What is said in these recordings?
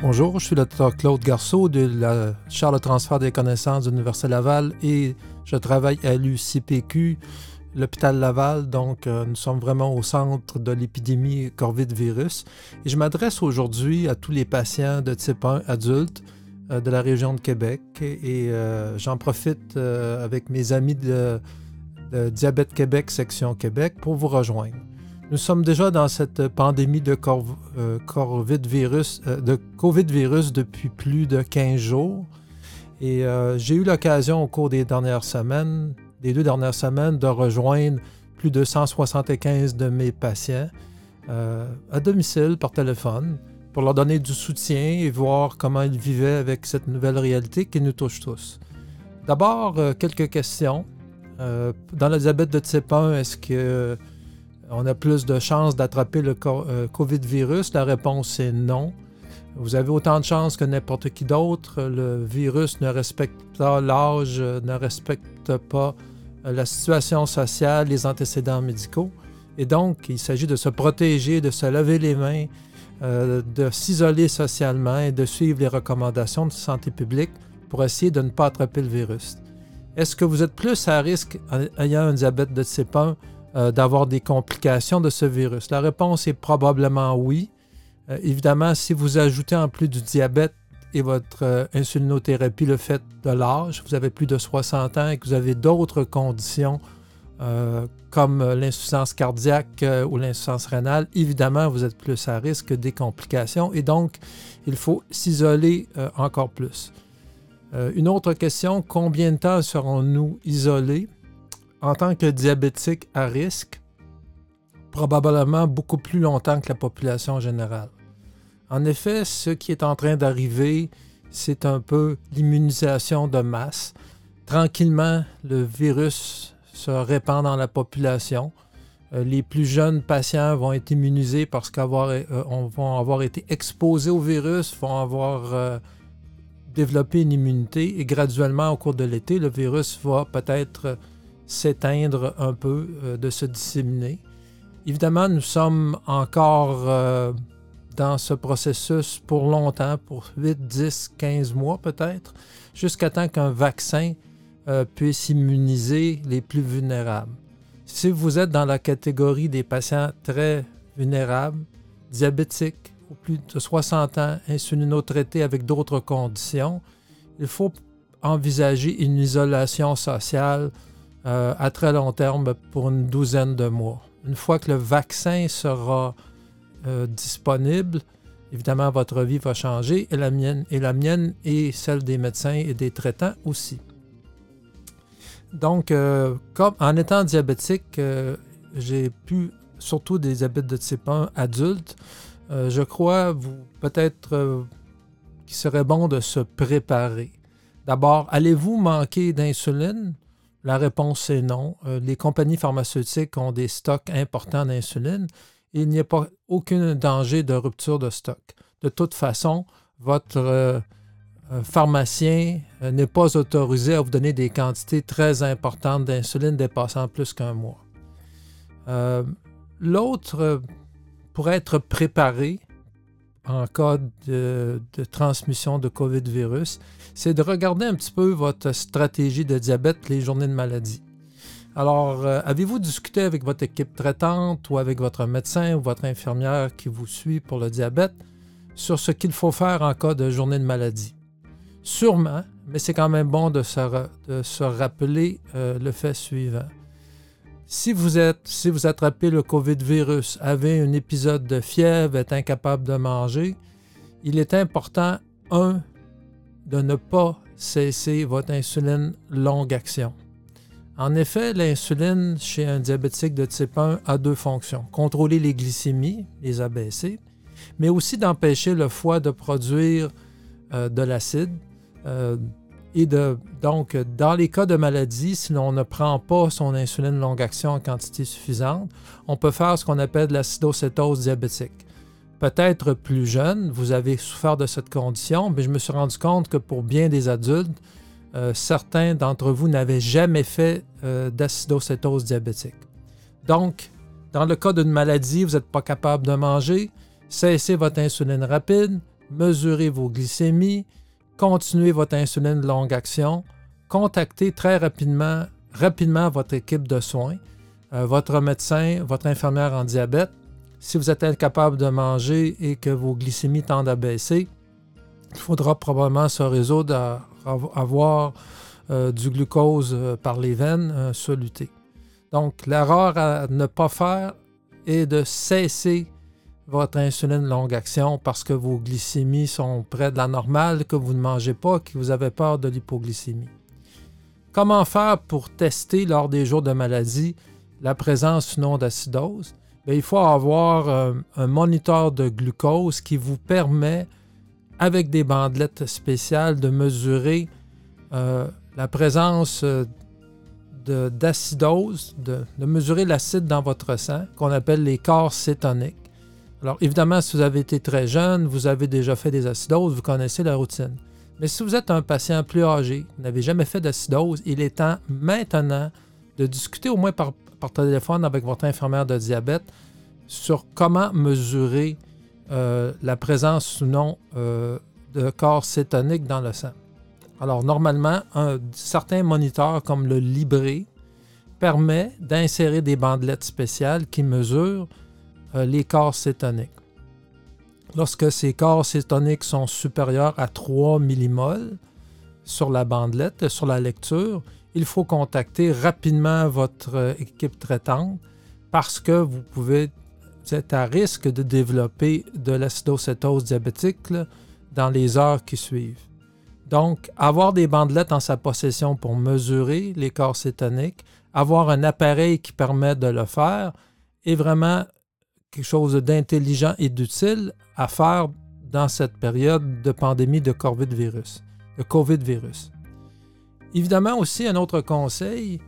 Bonjour, je suis le Dr Claude Garceau de la Chaire de transfert des connaissances de l'Université Laval et je travaille à l'UCPQ, l'hôpital Laval. Donc, euh, nous sommes vraiment au centre de l'épidémie COVID-virus. Et je m'adresse aujourd'hui à tous les patients de type 1 adultes euh, de la région de Québec. Et euh, j'en profite avec mes amis de Diabète Québec, section Québec, pour vous rejoindre. Nous sommes déjà dans cette pandémie de, euh, COVID-virus, euh, de COVID-virus depuis plus de 15 jours. Et euh, j'ai eu l'occasion au cours des dernières semaines, des deux dernières semaines, de rejoindre plus de 175 de mes patients à domicile par téléphone pour leur donner du soutien et voir comment ils vivaient avec cette nouvelle réalité qui nous touche tous. D'abord, quelques questions. dans le diabète de type 1, est-ce que on a plus de chances d'attraper le euh, COVID-virus? La réponse est non. Vous avez autant de chances que n'importe qui d'autre. Le virus ne respecte pas l'âge, ne respecte pas euh, la situation sociale, les antécédents médicaux. Et donc, il s'agit de se protéger, de se laver les mains, euh, de s'isoler socialement et de suivre les recommandations de santé publique pour essayer de ne pas attraper le virus. Est-ce que vous êtes plus à risque ayant un diabète de type 1 euh, d'avoir des complications de ce virus? La réponse est probablement oui. Euh, évidemment, si vous ajoutez en plus du diabète et votre euh, insulinothérapie le fait de l'âge, vous avez plus de 60 ans et que vous avez d'autres conditions comme l'insuffisance cardiaque ou l'insuffisance rénale, évidemment, vous êtes plus à risque des complications et donc il faut s'isoler encore plus. une autre question, combien de temps serons-nous isolés? En tant que diabétique à risque, probablement beaucoup plus longtemps que la population générale. En effet, ce qui est en train d'arriver, c'est un peu l'immunisation de masse. Tranquillement, le virus se répand dans la population. Euh, les plus jeunes patients vont être immunisés parce qu'ils euh, vont avoir été exposés au virus, vont avoir euh, développé une immunité et graduellement au cours de l'été, le virus va peut-être s'éteindre un peu, euh, de se disséminer. Évidemment, nous sommes encore euh, dans ce processus pour longtemps, pour 8, 10, 15 mois peut-être, jusqu'à temps qu'un vaccin euh, puisse immuniser les plus vulnérables. Si vous êtes dans la catégorie des patients très vulnérables, diabétiques, ou plus de 60 ans, insulinotraités avec d'autres conditions, il faut envisager une isolation sociale euh, à très long terme pour une douzaine de mois. Une fois que le vaccin sera euh, disponible, évidemment, votre vie va changer et la mienne et la mienne et celle des médecins et des traitants aussi. Donc, euh, comme, en étant diabétique, j'ai pu, surtout des diabètes de type 1 adultes, je crois peut-être qu'il serait bon de se préparer. D'abord, allez-vous manquer d'insuline? La réponse est non. Euh, les compagnies pharmaceutiques ont des stocks importants d'insuline il n'y a pas aucun danger de rupture de stock. De toute façon, votre euh, euh, pharmacien n'est pas autorisé à vous donner des quantités très importantes d'insuline dépassant plus qu'un mois. L'autre, pour être préparé, en cas de, transmission de COVID-virus, c'est de regarder un petit peu votre stratégie de diabète, les journées de maladie. Alors, euh, avez-vous discuté avec votre équipe traitante ou avec votre médecin ou votre infirmière qui vous suit pour le diabète sur ce qu'il faut faire en cas de journée de maladie? Sûrement, mais c'est quand même bon de se, rappeler euh, le fait suivant. Si vous, êtes, si vous attrapez le COVID-virus, avez un épisode de fièvre, êtes incapable de manger, il est important, un, de ne pas cesser votre insuline longue action. En effet, l'insuline chez un diabétique de type 1 a deux fonctions. Contrôler les glycémies, les abaisser, mais aussi d'empêcher le foie de produire euh, de l'acide, euh, et donc, dans les cas de maladie, si l'on ne prend pas son insuline longue action en quantité suffisante, on peut faire ce qu'on appelle l'acidocétose diabétique. Peut-être plus jeune, vous avez souffert de cette condition, mais je me suis rendu compte que pour bien des adultes, euh, certains d'entre vous n'avaient jamais fait euh, d'acidocétose diabétique. Donc, dans le cas d'une maladie, vous n'êtes pas capable de manger, cessez votre insuline rapide, mesurez vos glycémies, continuez votre insuline de longue action, contactez très rapidement, rapidement votre équipe de soins, euh, votre médecin, votre infirmière en diabète. Si vous êtes incapable de manger et que vos glycémies tendent à baisser, il faudra probablement se résoudre à avoir euh, du glucose euh, par les veines soluté. Donc, l'erreur à ne pas faire est de cesser votre insuline longue action parce que vos glycémies sont près de la normale, que vous ne mangez pas, que vous avez peur de l'hypoglycémie. Comment faire pour tester lors des jours de maladie la présence ou non d'acidose? Il faut avoir euh, un moniteur de glucose qui vous permet, avec des bandelettes spéciales, de mesurer euh, la présence euh, d'acidose, de, de, mesurer l'acide dans votre sang, qu'on appelle les corps cétoniques. Alors évidemment, si vous avez été très jeune, vous avez déjà fait des acidoses, vous connaissez la routine. Mais si vous êtes un patient plus âgé, vous n'avez jamais fait d'acidose, il est temps maintenant de discuter au moins par, téléphone avec votre infirmière de diabète sur comment mesurer euh, la présence ou non euh, de corps cétoniques dans le sang. Alors normalement, un certain moniteur comme le Libré permet d'insérer des bandelettes spéciales qui mesurent les corps cétoniques. Lorsque ces corps cétoniques sont supérieurs à 3 millimoles sur la bandelette, sur la lecture, il faut contacter rapidement votre euh, équipe traitante parce que vous pouvez être à risque de développer de l'acidocétose diabétique dans les heures qui suivent. Donc, avoir des bandelettes en sa possession pour mesurer les corps cétoniques, avoir un appareil qui permet de le faire est vraiment quelque chose d'intelligent et d'utile à faire dans cette période de pandémie de COVID-virus. De COVID-virus. Évidemment aussi, un autre conseil,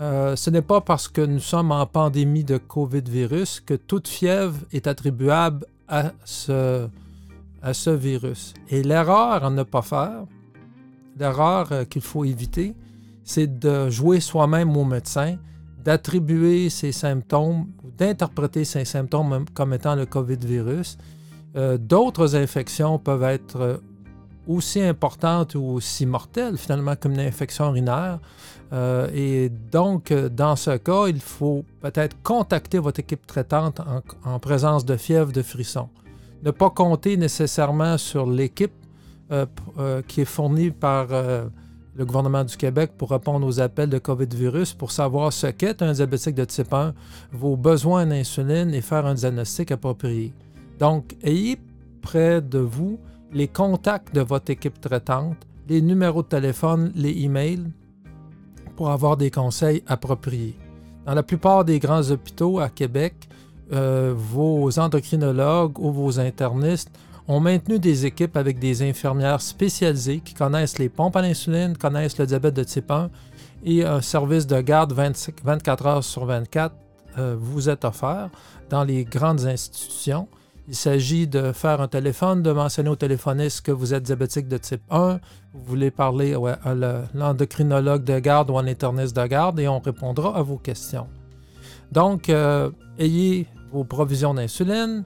euh, ce n'est pas parce que nous sommes en pandémie de COVID-virus que toute fièvre est attribuable à ce, à ce virus. Et l'erreur à ne pas faire, l'erreur euh, qu'il faut éviter, c'est de jouer soi-même au médecin d'attribuer ces symptômes, d'interpréter ces symptômes comme étant le COVID-virus. Euh, d'autres infections peuvent être euh, aussi importantes ou aussi mortelles finalement comme une infection urinaire. Euh, et donc, dans ce cas, il faut peut-être contacter votre équipe traitante en, en, présence de fièvre, de frissons. Ne pas compter nécessairement sur l'équipe qui est fournie par le gouvernement du Québec pour répondre aux appels de COVID-virus pour savoir ce qu'est un diabétique de type 1, vos besoins d'insuline et faire un diagnostic approprié. Donc, ayez près de vous les contacts de votre équipe traitante, les numéros de téléphone, les emails pour avoir des conseils appropriés. Dans la plupart des grands hôpitaux à Québec, euh, vos endocrinologues ou vos internistes ont maintenu des équipes avec des infirmières spécialisées qui connaissent les pompes à l'insuline, connaissent le diabète de type 1 et un service de garde 24 heures sur 24 euh, vous est offert dans les grandes institutions. Il s'agit de faire un téléphone, de mentionner au téléphoniste que vous êtes diabétique de type 1, vous voulez parler à l'endocrinologue de garde ou à l'interniste de garde et on répondra à vos questions. Donc, euh, ayez vos provisions d'insuline,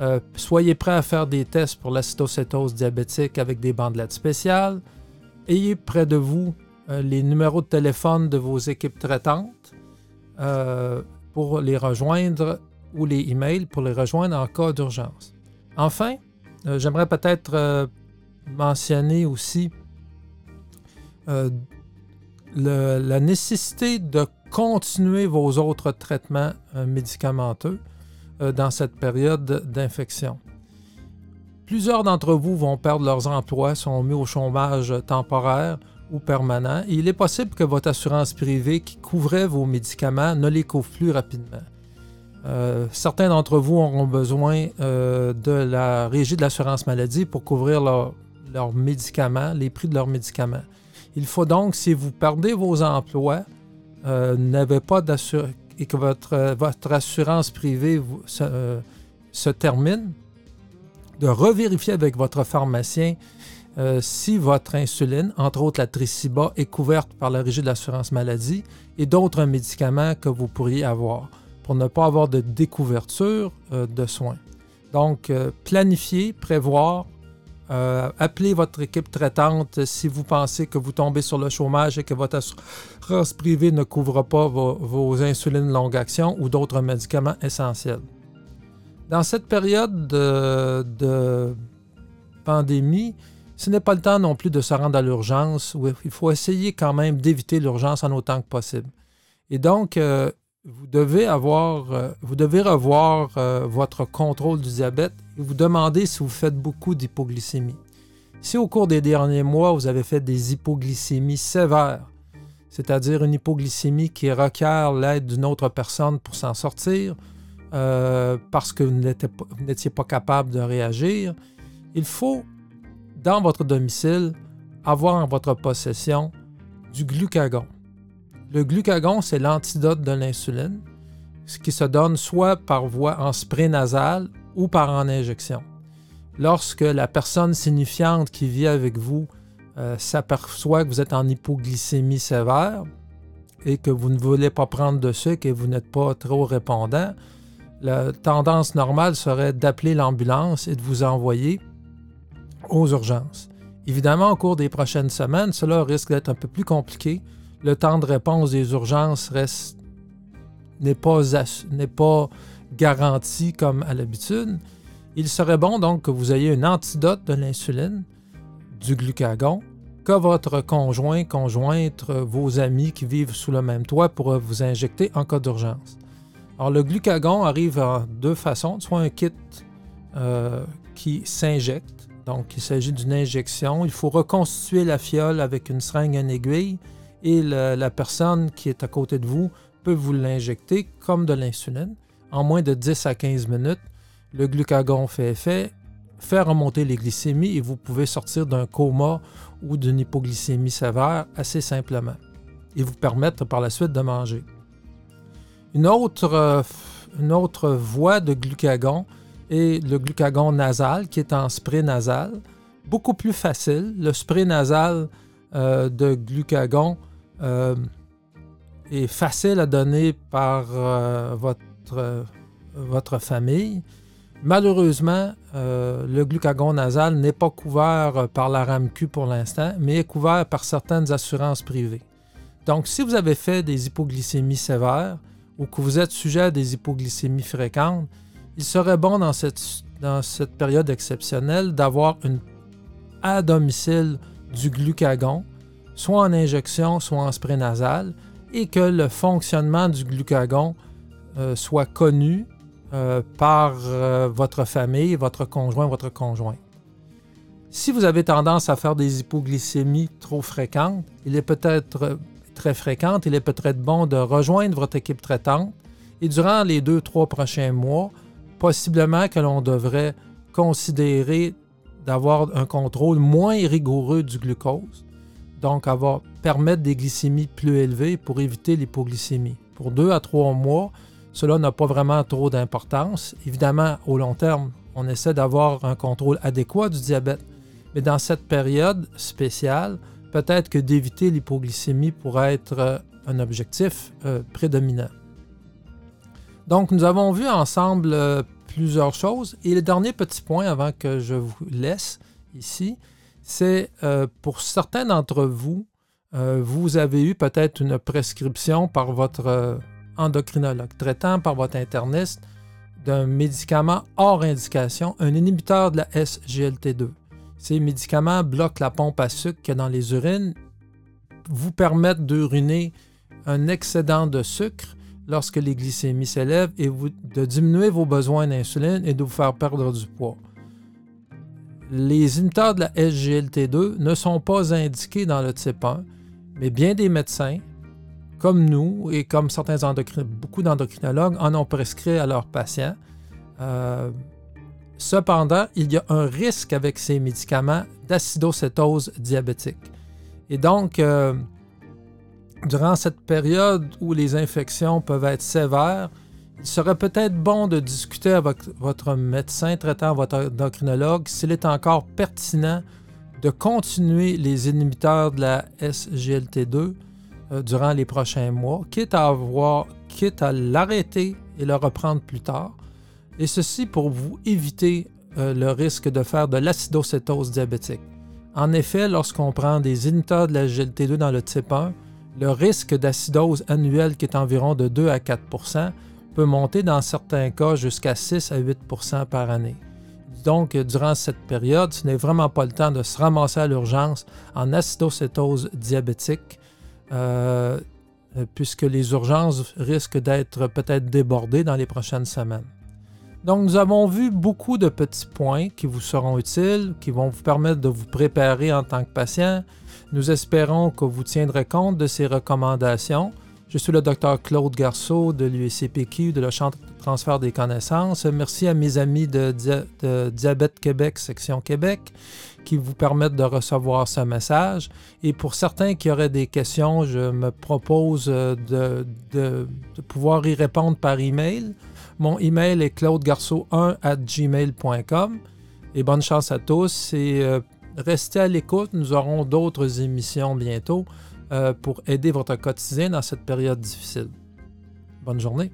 euh, soyez prêt à faire des tests pour l'acetocétose diabétique avec des bandelettes spéciales. Ayez près de vous euh, les numéros de téléphone de vos équipes traitantes euh, pour les rejoindre ou les emails pour les rejoindre en cas d'urgence. Enfin, j'aimerais peut-être mentionner aussi la nécessité de continuer vos autres traitements médicamenteux dans cette période d'infection. Plusieurs d'entre vous vont perdre leurs emplois, sont mis au chômage temporaire ou permanent, il est possible que votre assurance privée qui couvrait vos médicaments ne les couvre plus rapidement. Euh, certains d'entre vous auront besoin euh, de la régie de l'assurance maladie pour couvrir leurs médicaments, les prix de leurs médicaments. Il faut donc, si vous perdez vos emplois, n'avez pas d'assurance et que votre, euh, assurance privée euh, se, termine, de revérifier avec votre pharmacien euh, si votre insuline, entre autres la Triciba, est couverte par la Régie de l'assurance maladie et d'autres médicaments que vous pourriez avoir pour ne pas avoir de découverture de soins. Donc, planifier, prévoir Euh, appelez votre équipe traitante si vous pensez que vous tombez sur le chômage et que votre assurance privée ne couvre pas vos, insulines longue action ou d'autres médicaments essentiels. Dans cette période de, pandémie, ce n'est pas le temps non plus de se rendre à l'urgence. Il faut essayer quand même d'éviter l'urgence en autant que possible. Et donc, euh, vous devez avoir, euh, vous devez revoir euh, votre contrôle du diabète et vous demander si vous faites beaucoup d'hypoglycémie. Si au cours des derniers mois, vous avez fait des hypoglycémies sévères, c'est-à-dire une hypoglycémie qui requiert l'aide d'une autre personne pour s'en sortir, euh, parce que vous n'étiez pas capable de réagir, il faut, dans votre domicile, avoir en votre possession du glucagon. Le glucagon, c'est l'antidote de l'insuline, ce qui se donne soit par voie en spray nasal ou par en injection. Lorsque la personne signifiante qui vit avec vous euh, s'aperçoit que vous êtes en hypoglycémie sévère et que vous ne voulez pas prendre de sucre et vous n'êtes pas trop répondant, la tendance normale serait d'appeler l'ambulance et de vous envoyer aux urgences. Évidemment, au cours des prochaines semaines, cela risque d'être un peu plus compliqué le temps de réponse des urgences n'est pas, garanti comme à l'habitude. Il serait bon donc que vous ayez un antidote de l'insuline, du glucagon, que votre conjoint, conjointe, vos amis qui vivent sous le même toit pourraient vous injecter en cas d'urgence. Alors le glucagon arrive en deux façons, soit un kit euh, qui s'injecte, donc il s'agit d'une injection, il faut reconstituer la fiole avec une seringue et une aiguille, et la, personne qui est à côté de vous peut vous l'injecter comme de l'insuline. En moins de 10 à 15 minutes, le glucagon fait effet, fait remonter les glycémies et vous pouvez sortir d'un coma ou d'une hypoglycémie sévère assez simplement et vous permettre par la suite de manger. Une autre, euh, voie de glucagon est le glucagon nasal qui est en spray nasal. Beaucoup plus facile. Le spray nasal euh, de glucagon euh, est facile à donner par euh, votre, votre famille. Malheureusement, le glucagon nasal n'est pas couvert par la RAMQ pour l'instant, mais est couvert par certaines assurances privées. Donc, si vous avez fait des hypoglycémies sévères ou que vous êtes sujet à des hypoglycémies fréquentes, il serait bon dans cette, dans cette période exceptionnelle d'avoir à domicile du glucagon soit en injection, soit en spray nasal, et que le fonctionnement du glucagon euh, soit connu euh, par euh, votre famille, votre conjoint, votre conjoint. Si vous avez tendance à faire des hypoglycémies trop fréquentes, il est peut-être très fréquente, il est peut-être bon de rejoindre votre équipe traitante et durant les deux, trois prochains mois, possiblement que l'on devrait considérer d'avoir un contrôle moins rigoureux du glucose donc va permettre des glycémies plus élevées pour éviter l'hypoglycémie. Pour deux à trois mois, cela n'a pas vraiment trop d'importance. Évidemment, au long terme, on essaie d'avoir un contrôle adéquat du diabète. Mais dans cette période spéciale, peut-être que d'éviter l'hypoglycémie pourrait être euh, un objectif euh, prédominant. Donc, nous avons vu ensemble euh, plusieurs choses. Et le dernier petit point avant que je vous laisse ici, c'est euh, pour certains d'entre vous, euh, vous avez eu peut-être une prescription par votre euh, endocrinologue traitant, par votre interniste, d'un médicament hors indication, un inhibiteur de la SGLT2. Ces médicaments bloquent la pompe à sucre qu'il y a dans les urines, vous permettent d'uriner un excédent de sucre lorsque les glycémies s'élèvent et de diminuer vos besoins d'insuline et de vous faire perdre du poids les inhibiteurs de la SGLT2 ne sont pas indiqués dans le type 1, mais bien des médecins, comme nous et comme certains beaucoup d'endocrinologues, en ont prescrit à leurs patients. Euh, cependant, il y a un risque avec ces médicaments d'acidocétose diabétique. Et donc, euh, durant cette période où les infections peuvent être sévères, il serait peut-être bon de discuter avec votre médecin traitant, votre endocrinologue, s'il est encore pertinent de continuer les inhibiteurs de la SGLT2 euh, durant les prochains mois, quitte à avoir, quitte à l'arrêter et le reprendre plus tard. Et ceci pour vous éviter euh, le risque de faire de l'acidocétose diabétique. En effet, lorsqu'on prend des inhibiteurs de la GLT2 dans le type 1, le risque d'acidose annuelle qui est environ de 2 à 4 peut monter dans certains cas jusqu'à 6 à 8% par année. Donc, durant cette période, ce n'est vraiment pas le temps de se ramasser à l'urgence en acidocétose diabétique, euh, puisque les urgences risquent d'être peut-être débordées dans les prochaines semaines. Donc, nous avons vu beaucoup de petits points qui vous seront utiles, qui vont vous permettre de vous préparer en tant que patient. Nous espérons que vous tiendrez compte de ces recommandations. Je suis le docteur Claude Garceau de l'USCPQ, de la Centre de transfert des connaissances. Merci à mes amis de, Diabète Québec, section Québec, qui vous permettent de recevoir ce message. Et pour certains qui auraient des questions, je me propose de, pouvoir y répondre par email. Mon email est claudegarceau1 at gmail.com. Et bonne chance à tous. Et euh, restez à l'écoute. Nous aurons d'autres émissions bientôt. Euh, pour aider votre quotidien dans cette période difficile. Bonne journée.